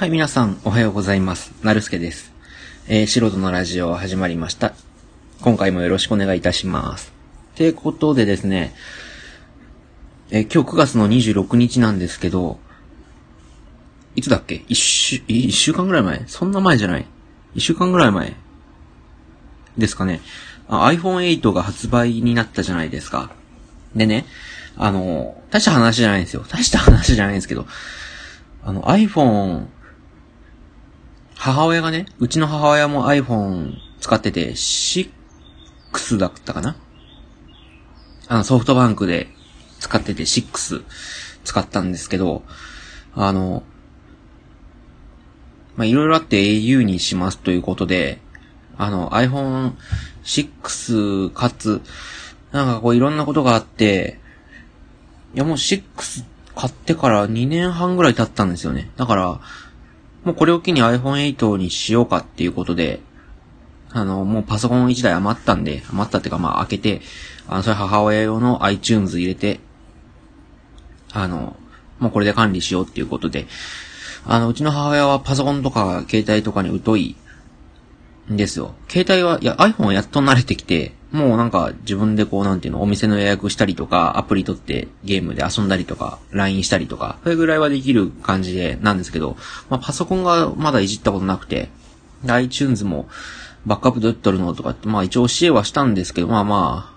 はい、皆さん、おはようございます。なるすけです。えー、素人のラジオ始まりました。今回もよろしくお願いいたします。てことでですね、えー、今日9月の26日なんですけど、いつだっけ？一週、一週間ぐらい前？そんな前じゃない？一週間ぐらい前ですかね。iPhone8 が発売になったじゃないですか。でね、あの、大した話じゃないんですよ。大した話じゃないんですけど、あの iPhone 母親がね、うちの母親も iPhone 使ってて、6だったかな？あの、ソフトバンクで使ってて6使ったんですけど、あの、ま、いろいろあって au にしますということで、あの、iPhone 6かつ、なんかこういろんなことがあって、いやもう6買ってから2年半ぐらい経ったんですよね。だから、もうこれを機に iPhone8 にしようかっていうことで、あの、もうパソコン1台余ったんで、余ったっていうかまあ開けて、あの、それ母親用の iTunes 入れて、あの、もうこれで管理しようっていうことで、あの、うちの母親はパソコンとか携帯とかに疎いんですよ。携帯は、いや iPhone はやっと慣れてきて、もうなんか自分でこうなんていうの、お店の予約したりとか、アプリ取ってゲームで遊んだりとか、LINE したりとか、それぐらいはできる感じで、なんですけど、まあパソコンがまだいじったことなくて、iTunes もバックアップどうやって取るのとかって、まあ一応教えはしたんですけど、まあま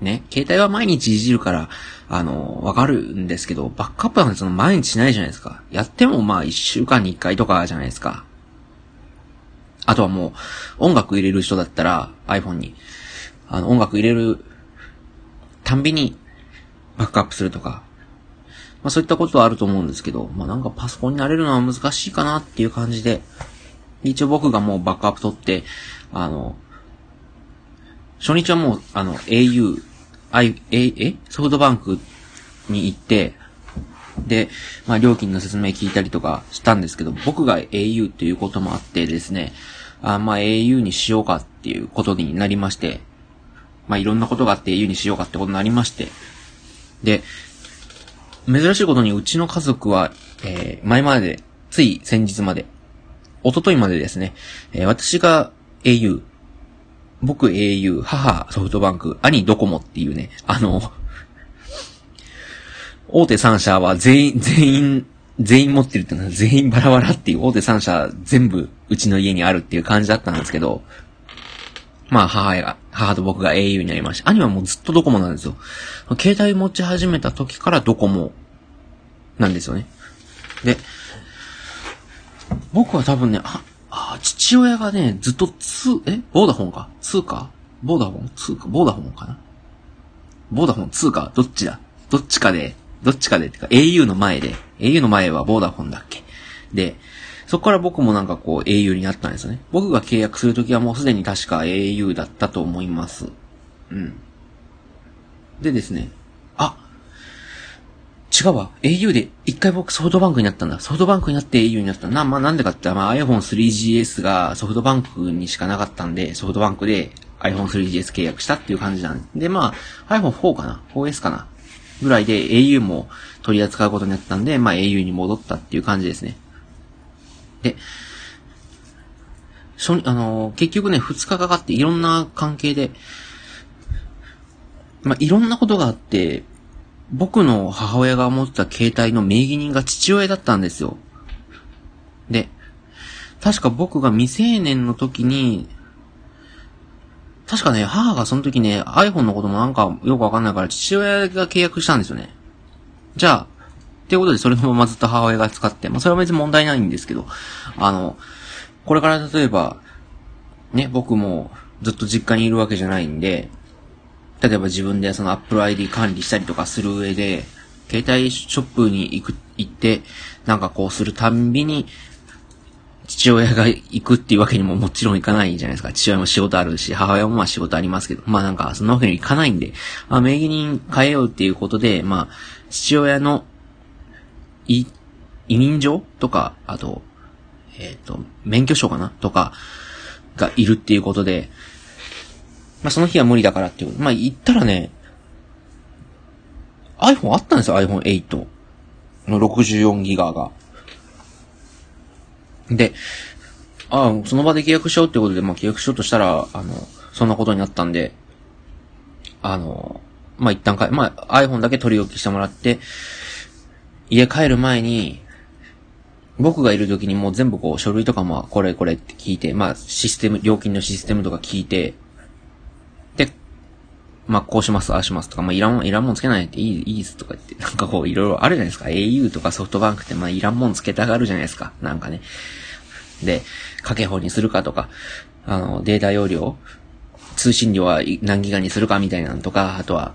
あ、ね、携帯は毎日いじるから、あの、わかるんですけど、バックアップなんてその毎日しないじゃないですか。やってもまあ一週間に一回とかじゃないですか。あとはもう、音楽入れる人だったら iPhone に、あの、音楽入れるたんびにバックアップするとか、まあそういったことはあると思うんですけど、まあなんかパソコンに慣れるのは難しいかなっていう感じで、一応僕がもうバックアップ取って、あの、初日はもう、あの、au、I、え、え？ソフトバンクに行って、で、まあ料金の説明聞いたりとかしたんですけど、僕が au っていうこともあってですね、あまあ au にしようかっていうことになりまして、まあいろんなことがあって au にしようかってことになりまして、で、珍しいことにうちの家族は、えー、前まで、つい先日まで、一昨日までですね、えー、私が au、僕 au、母ソフトバンク、兄ドコモっていうね、あの、大手3社は全員、全員、全員持ってるっていうのは全員バラバラっていう大手3社全部うちの家にあるっていう感じだったんですけど、まあ母が、母と僕が au になりました。兄はもうずっとドコモなんですよ。携帯持ち始めた時からドコモなんですよね。で、僕は多分ね、あ、あ父親がね、ずっとツ、え？ボーダフォンか？ツーカー？ボーダフォン？ツーカー？ボーダフォンかな？ボーダフォンツーカー？どっちだ？どっちかで、どっちかでってか au の前で、au の前はボーダフォンだっけで、そこから僕もなんかこう au になったんですよね。僕が契約するときはもうすでに確か au だったと思います。うん。でですね、あ、違うわ。au で、一回僕ソフトバンクになったんだ。ソフトバンクになって au になったな。まあなんでかって、まあ iPhone 3GS がソフトバンクにしかなかったんで、ソフトバンクで iPhone 3GS 契約したっていう感じなんで、まあ iPhone4 かな ?4S かなぐらいで au も取り扱うことになったんで、まあ au に戻ったっていう感じですね。で、初、あの、結局ね、二日かかっていろんな関係で、まあ、いろんなことがあって、僕の母親が持ってた携帯の名義人が父親だったんですよ。で、確か僕が未成年の時に、確かね、母がその時ね、iPhone のこともなんかよくわかんないから父親が契約したんですよね。じゃあ、っていうことでそれのままずっと母親が使って、まあそれは別に問題ないんですけど、あの、これから例えば、ね、僕もずっと実家にいるわけじゃないんで、例えば自分でその Apple ID 管理したりとかする上で、携帯ショップに行く、行って、なんかこうするたんびに、父親が行くっていうわけにももちろんいかないじゃないですか。父親も仕事あるし、母親もまあ仕事ありますけど、まあなんかそんなわけにいかないんで、まあ名義人変えようっていうことで、まあ、父親の、い、委任状とか、あと、えっ、ー、と、免許証かな？とか、がいるっていうことで、まあその日は無理だからっていう。まあ言ったらね、iPhone あったんですよ、iPhone8 の64ギガが。で、ああ、その場で契約しようってことで、まあ契約しようとしたら、あの、そんなことになったんで、あの、まあ一旦か、まあ iPhone だけ取り置きしてもらって、家帰る前に、僕がいる時にもう全部こう書類とかもこれこれって聞いて、まあシステム、料金のシステムとか聞いて、まあこうします、ああしますとか、まあいらん、いらんもんつけないっていい、いいですとか言って、なんかこういろいろあるじゃないですか。au とかソフトバンクってまあいらんもんつけたがるじゃないですか。なんかね。で、かけ法にするかとか、あの、データ容量、通信量は何ギガにするかみたいなのとか、あとは、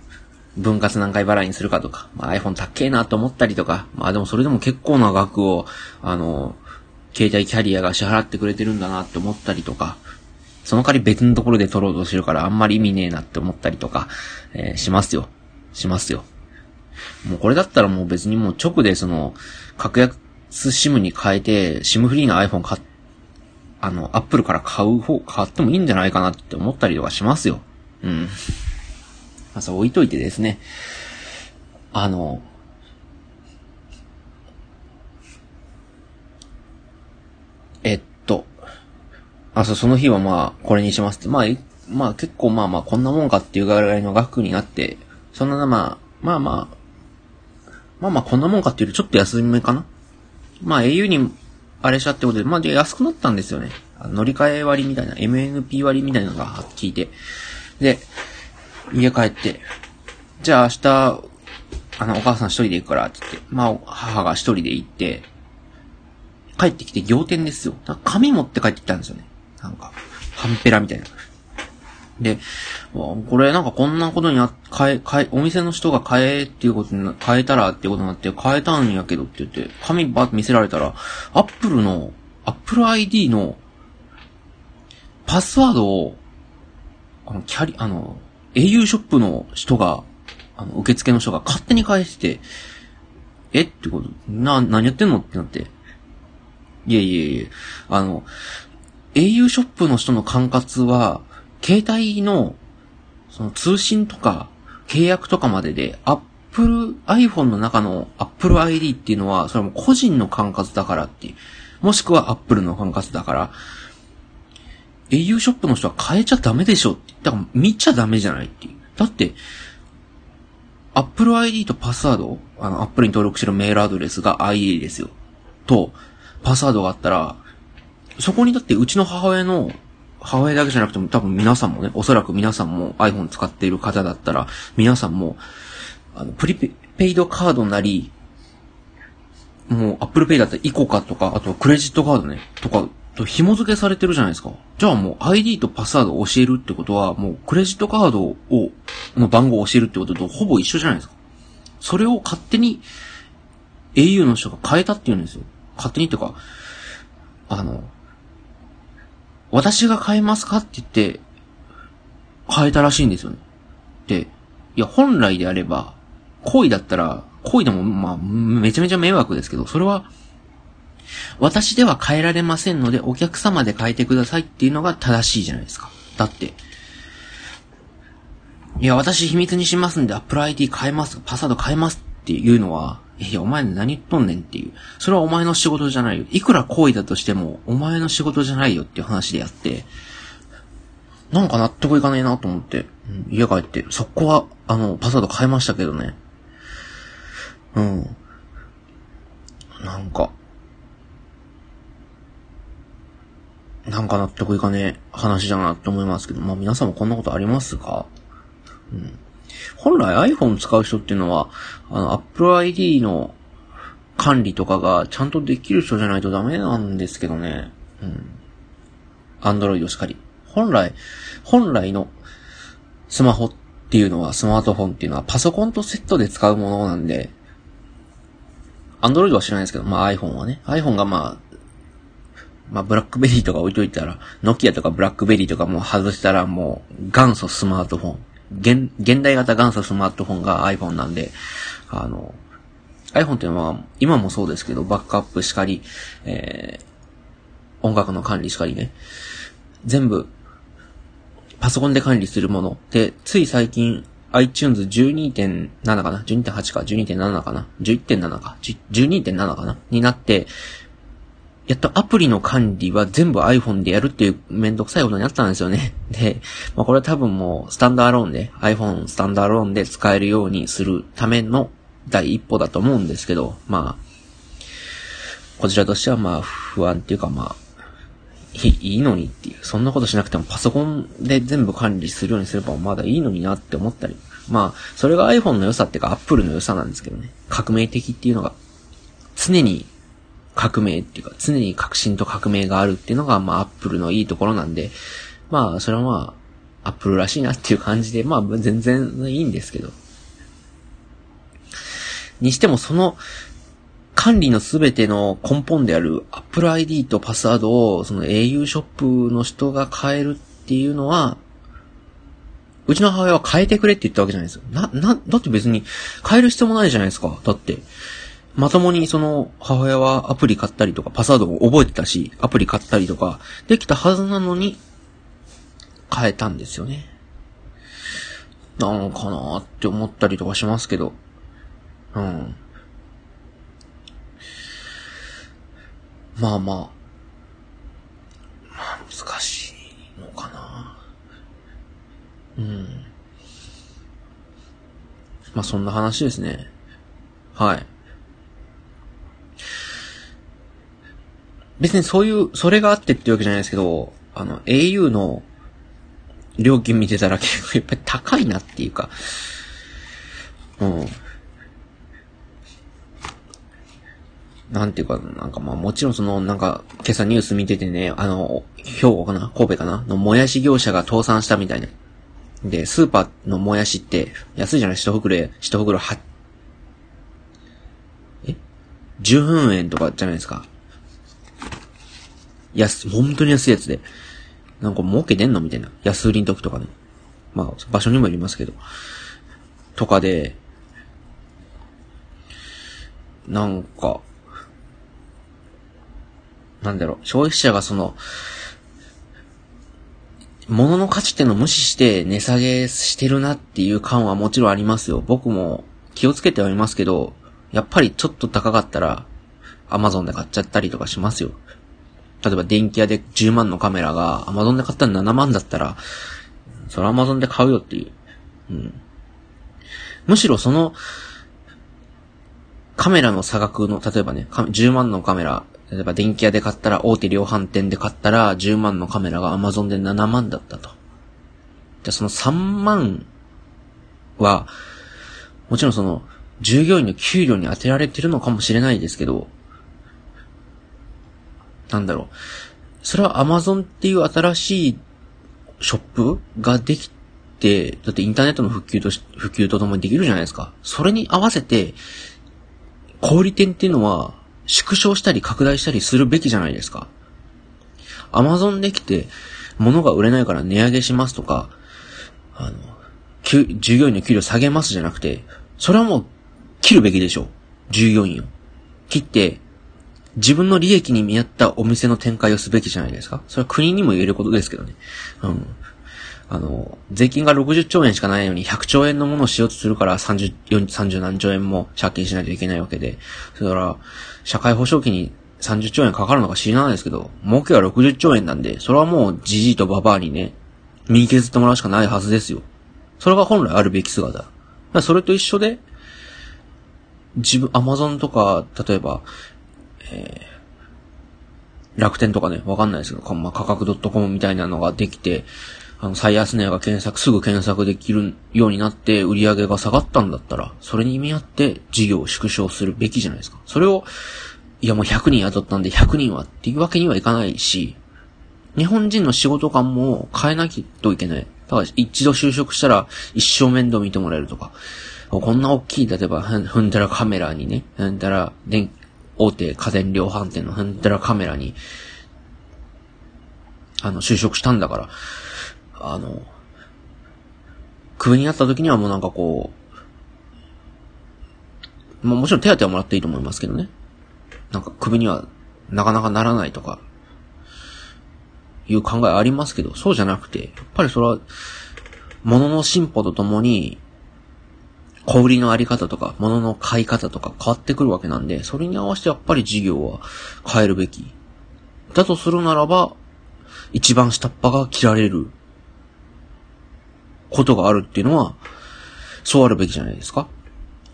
分割何回払いにするかとか、まあ、iPhone 高えなと思ったりとか、まあでもそれでも結構な額を、あの、携帯キャリアが支払ってくれてるんだなって思ったりとか、その代わり別のところで取ろうとしてるからあんまり意味ねえなって思ったりとか、えー、しますよ。しますよ。もうこれだったらもう別にもう直でその、格安 SIM に変えて、SIM フリーの iPhone 買っあの、アップルから買う方、買ってもいいんじゃないかなって思ったりとかしますよ。うん。まあ、そう置いといてですね。あの、えっと、あ、そう、その日はまあ、これにしますって。まあ、まあ結構まあまあ、こんなもんかっていうぐらいの額になって、そんなまあ、まあまあ、まあまあ、こんなもんかっていうとちょっと安めかな。まあ、au にあれしたってことで、まあ、で、安くなったんですよね。乗り換え割みたいな、MNP 割みたいなのが聞いて。で、家帰って、じゃあ明日、あの、お母さん一人で行くから、って言って、まあ、母が一人で行って、帰ってきて仰天ですよ。紙持って帰ってきたんですよね。なんか、ハンペラみたいな。で、これなんかこんなことにあ、変え、変え、お店の人が変えっていうことに変えたらっていうことになって変えたんやけどって言って、紙バーって見せられたら、アップルの、アップル ID のパスワードを、あの、キャリ、あの、au ショップの人が、あの、受付の人が勝手に返してて、えってこと、な、何やってんのってなって。いえいえいえ、あの、au ショップの人の管轄は、携帯の、その通信とか、契約とかまでで、Apple、iPhone の中の Apple ID っていうのは、それも個人の管轄だからっていう。もしくは Apple の管轄だから、au ショップの人は変えちゃダメでしょって。だから見ちゃダメじゃないっていう。だって、Apple ID とパスワード、あの、Apple に登録してるメールアドレスが ID ですよ。と、パスワードがあったら、そこにだってうちの母親の母親だけじゃなくても多分皆さんもね、おそらく皆さんも iPhone 使っている方だったら、皆さんも、あの、プリペイドカードなり、もう Apple Pay だったらイコカとか、あとクレジットカードね、とか、と紐付けされてるじゃないですか。じゃあもう ID とパスワードを教えるってことは、もうクレジットカードを、の番号を教えるってこととほぼ一緒じゃないですか。それを勝手に au の人が変えたって言うんですよ。勝手にっていうか、あの、私が変えますかって言って、変えたらしいんですよね。で、いや、本来であれば、行為だったら、行為でも、まあ、めちゃめちゃ迷惑ですけど、それは、私では変えられませんので、お客様で変えてくださいっていうのが正しいじゃないですか。だって、いや、私秘密にしますんで、Apple ID 変えます、パスワード変えますっていうのは、いや、お前何言っとんねんっていう。それはお前の仕事じゃないよ。いくら行為だとしても、お前の仕事じゃないよっていう話でやって、なんか納得いかねえなと思って、家帰って、そこは、あの、パスワード変えましたけどね。うん。なんか、なんか納得いかねえ話だなって思いますけど、まあ皆さんもこんなことありますか？うん。本来 iPhone 使う人っていうのは、あの、Apple ID の管理とかがちゃんとできる人じゃないとダメなんですけどね。うん。Android しかり。本来、本来のスマホっていうのは、スマートフォンっていうのはパソコンとセットで使うものなんで、Android は知らないですけど、まあ iPhone はね。iPhone がまあ、まあ、ブラックベリーとか置いといたら、ノキアとかブラックベリーとかも外したらもう元祖スマートフォン。現、現代型元祖スマートフォンが iPhone なんで、あの、iPhone っていうのは、今もそうですけど、バックアップしかり、えー、音楽の管理しかりね、全部、パソコンで管理するもの。で、つい最近、iTunes 12.7かな ?12.8 か ?12.7 かな ?11.7 か ?12.7 かな？になって、やっとアプリの管理は全部 iPhone でやるっていうめんどくさいことになったんですよね。で、まあ、これは多分もうスタンドアローンで、iPhone スタンドアローンで使えるようにするための第一歩だと思うんですけど、まあ、こちらとしてはまあ不安っていうかまあ、いいのにっていう、そんなことしなくてもパソコンで全部管理するようにすればまだいいのになって思ったり。まあ、それが iPhone の良さっていうか Apple の良さなんですけどね。革命的っていうのが、常に革命っていうか、常に革新と革命があるっていうのが、まあ、アップルのいいところなんで、まあ、それはまあ、アップルらしいなっていう感じで、まあ、全然いいんですけど。にしても、その、管理のすべての根本である Apple ID とパスワードを、その au ショップの人が変えるっていうのは、うちの母親は変えてくれって言ったわけじゃないですよ。な、な、だって別に変える必要もないじゃないですか。だって。まともにその母親はアプリ買ったりとか、パスワードを覚えてたし、アプリ買ったりとか、できたはずなのに、変えたんですよね。なのかなって思ったりとかしますけど。うん。まあまあ。まあ難しいのかな。うん。まあそんな話ですね。はい。別にそういう、それがあってっていうわけじゃないですけど、あの、au の料金見てたら結構やっぱり高いなっていうか、うん。なんていうか、なんかまあもちろんその、なんか、今朝ニュース見ててね、あの、兵庫かな神戸かなのもやし業者が倒産したみたいな。で、スーパーのもやしって安いじゃない？一袋、一袋は、え ?10 円とかじゃないですか。安、本当に安いやつで。なんか儲けてんの？みたいな。安売りの時とかね。まあ、場所にもよりますけど。とかで、なんか、なんだろう、消費者がその、物の価値ってのを無視して値下げしてるなっていう感はもちろんありますよ。僕も気をつけてはいますけど、やっぱりちょっと高かったら、アマゾンで買っちゃったりとかしますよ。例えば電気屋で10万のカメラが Amazon で買ったら7万だったら、それ Amazon で買うよっていう。うん。むしろその、カメラの差額の、例えばね、10万のカメラ、例えば電気屋で買ったら、大手量販店で買ったら、10万のカメラが Amazon で7万だったと。じゃその3万は、もちろんその、従業員の給料に当てられてるのかもしれないですけど、なんだろう。それは Amazon っていう新しいショップができて、だってインターネットの普及とし、普及とともにできるじゃないですか。それに合わせて、小売店っていうのは縮小したり拡大したりするべきじゃないですか。Amazon できて、物が売れないから値上げしますとか、あの、従業員の給料下げますじゃなくて、それはもう切るべきでしょう。従業員を。切って、自分の利益に見合ったお店の展開をすべきじゃないですかそれは国にも言えることですけどね。うん。あの、税金が60兆円しかないのに100兆円のものをしようとするから30、30何兆円も借金しないといけないわけで。それから、社会保障費に30兆円かかるのか知らないですけど、儲けは60兆円なんで、それはもうじじいとババアにね、身削ってもらうしかないはずですよ。それが本来あるべき姿。それと一緒で、自分、アマゾンとか、例えば、えー、楽天とかね、わかんないですけど、まあ、価格 .com みたいなのができて、あの、最安値が検索、すぐ検索できるようになって売り上げが下がったんだったら、それに意味合って事業を縮小するべきじゃないですか。それを、いやもう100人雇ったんで100人はっていうわけにはいかないし、日本人の仕事感も変えなきゃいけない。だから一度就職したら一生面倒見てもらえるとか、こんな大きい、例えば、ふんだらカメラにね、ふんだら電大手家電量販店のハンテラカメラに、あの、就職したんだから、あの、首になった時にはもうなんかこう、まあもちろん手当はもらっていいと思いますけどね。なんか首にはなかなかならないとか、いう考えありますけど、そうじゃなくて、やっぱりそれは、物の進歩とともに、小売りのあり方とか、物の買い方とか変わってくるわけなんで、それに合わせてやっぱり事業は変えるべき。だとするならば、一番下っ端が切られることがあるっていうのは、そうあるべきじゃないですか。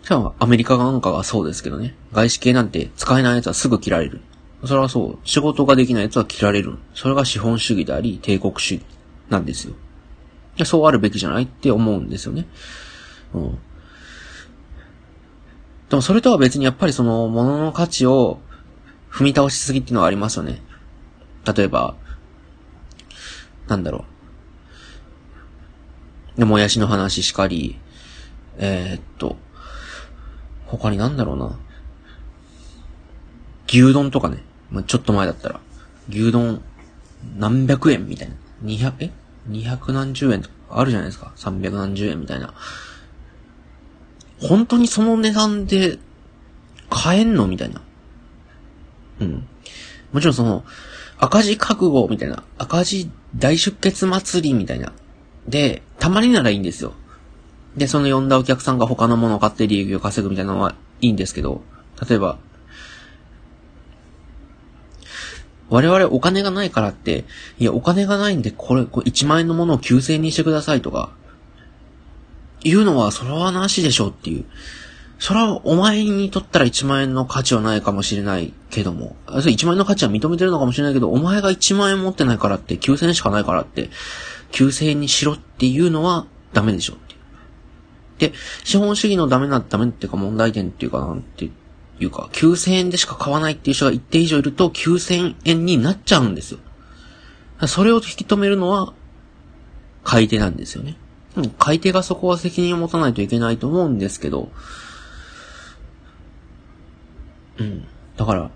しかアメリカなんかがそうですけどね。外資系なんて使えない奴はすぐ切られる。それはそう。仕事ができない奴は切られる。それが資本主義であり、帝国主義なんですよ。そうあるべきじゃないって思うんですよね。うん。でもそれとは別にやっぱりその物の価値を踏み倒しすぎっていうのはありますよね。例えば、なんだろう。で、もやしの話しかり、えー、っと、他になんだろうな。牛丼とかね。まあ、ちょっと前だったら。牛丼、何百円みたいな。二百、え？二百何十円とかあるじゃないですか。三百何十円みたいな。本当にその値段で買えんの？みたいな。うん。もちろんその、赤字覚悟みたいな、赤字大出血祭りみたいな。で、たまにならいいんですよ。で、その呼んだお客さんが他のものを買って利益を稼ぐみたいなのはいいんですけど、例えば、我々お金がないからって、いや、お金がないんで、これ、これ1万円のものを9000円にしてくださいとか、言うのは、それはなしでしょうっていう。それはお前にとったら1万円の価値はないかもしれないけども、そ1万円の価値は認めてるのかもしれないけど、お前が1万円持ってないからって、9000円しかないからって、9000円にしろっていうのはダメでしょってで、資本主義のダメな、ダメっていうか問題点っていうかなんていうか、9000円でしか買わないっていう人が一定以上いると9000円になっちゃうんですよ。それを引き止めるのは、買い手なんですよね。買い手がそこは責任を持たないといけないと思うんですけど、うん。だから、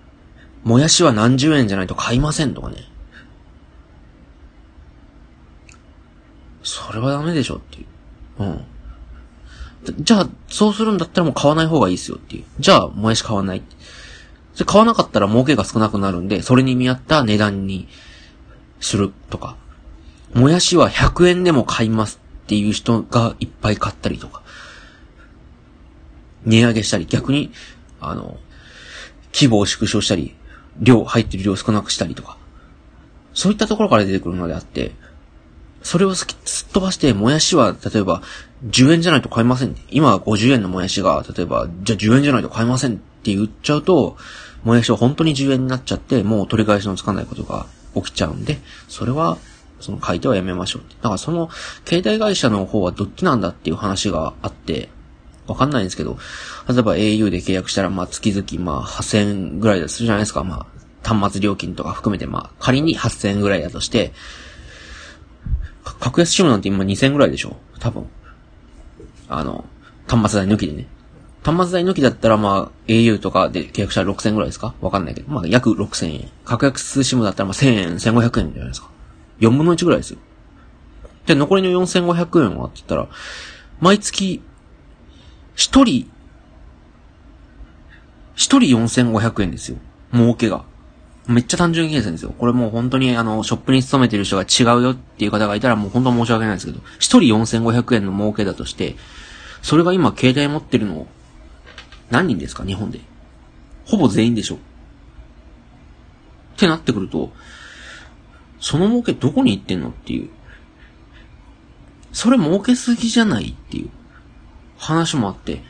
もやしは何十円じゃないと買いませんとかね。それはダメでしょっていう。うん。じゃあ、そうするんだったらもう買わない方がいいですよっていう。じゃあ、もやし買わない。それ買わなかったら儲けが少なくなるんで、それに見合った値段にするとか。もやしは100円でも買いますっていう人がいっぱい買ったりとか。値上げしたり、逆に、あの、規模を縮小したり、量、入ってる量を少なくしたりとか。そういったところから出てくるのであって、それをすっ飛ばして、もやしは、例えば、10円じゃないと買えません。今50円のもやしが、例えば、じゃあ10円じゃないと買えませんって言っちゃうと、もやしは本当に10円になっちゃって、もう取り返しのつかないことが起きちゃうんで、それは、その買い手はやめましょう。だからその、携帯会社の方はどっちなんだっていう話があって、わかんないんですけど、例えば au で契約したら、まあ月々まあ8000円ぐらいでするじゃないですか。まあ、端末料金とか含めてまあ仮に8000円ぐらいだとして、格安シムなんて今2000円ぐらいでしょ？多分。あの、端末代抜きでね。端末代抜きだったらまあ au とかで契約したら6000円ぐらいですか？わかんないけど。まあ約6000円。格安シムだったらまあ1000円、1500円じゃないですか。4分の1ぐらいですよ。で、残りの4500円はって言ったら、毎月一人、一人4500円ですよ。儲けが。めっちゃ単純計算ですよ。これもう本当にあの、ショップに勤めてる人が違うよっていう方がいたらもう本当申し訳ないですけど、一人4500円の儲けだとして、それが今携帯持ってるの、何人ですか？日本で。ほぼ全員でしょ。ってなってくると、その儲けどこに行ってんのっていう。それ儲けすぎじゃないっていう。話もあって、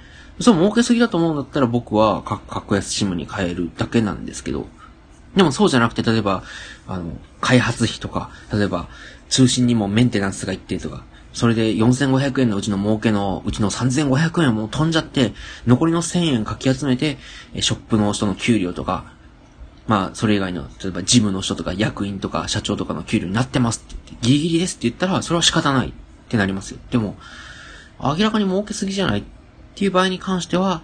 そう儲けすぎだと思うんだったら僕は格安シムに変えるだけなんですけど、でもそうじゃなくて、例えば、あの、開発費とか、例えば、通信にもメンテナンスがいってとか、それで4500円のうちの儲けのうちの3500円も飛んじゃって、残りの1000円かき集めて、ショップの人の給料とか、まあ、それ以外の、例えば事務の人とか役員とか社長とかの給料になってますって言って、ギリギリですって言ったら、それは仕方ないってなりますよ。でも、明らかに儲けすぎじゃないっていう場合に関しては、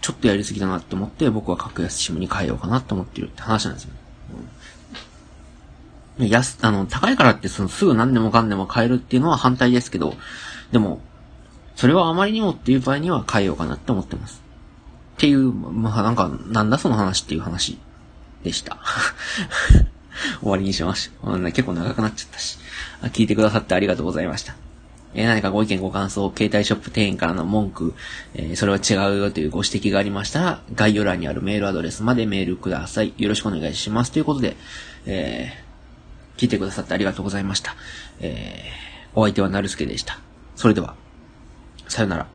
ちょっとやりすぎだなって思って、僕は格安シムに変えようかなって思ってるって話なんですよ。うん、安、あの、高いからってそのすぐ何でもかんでも買えるっていうのは反対ですけど、でも、それはあまりにもっていう場合には変えようかなって思ってます。っていう、まあなんか、なんだその話っていう話でした。終わりにしました。結構長くなっちゃったし。聞いてくださってありがとうございました。えー、何かご意見ご感想、携帯ショップ店員からの文句、えー、それは違うよというご指摘がありましたら、概要欄にあるメールアドレスまでメールください。よろしくお願いします。ということで、えー、聞いてくださってありがとうございました。えー、お相手はなるすけでした。それでは、さよなら。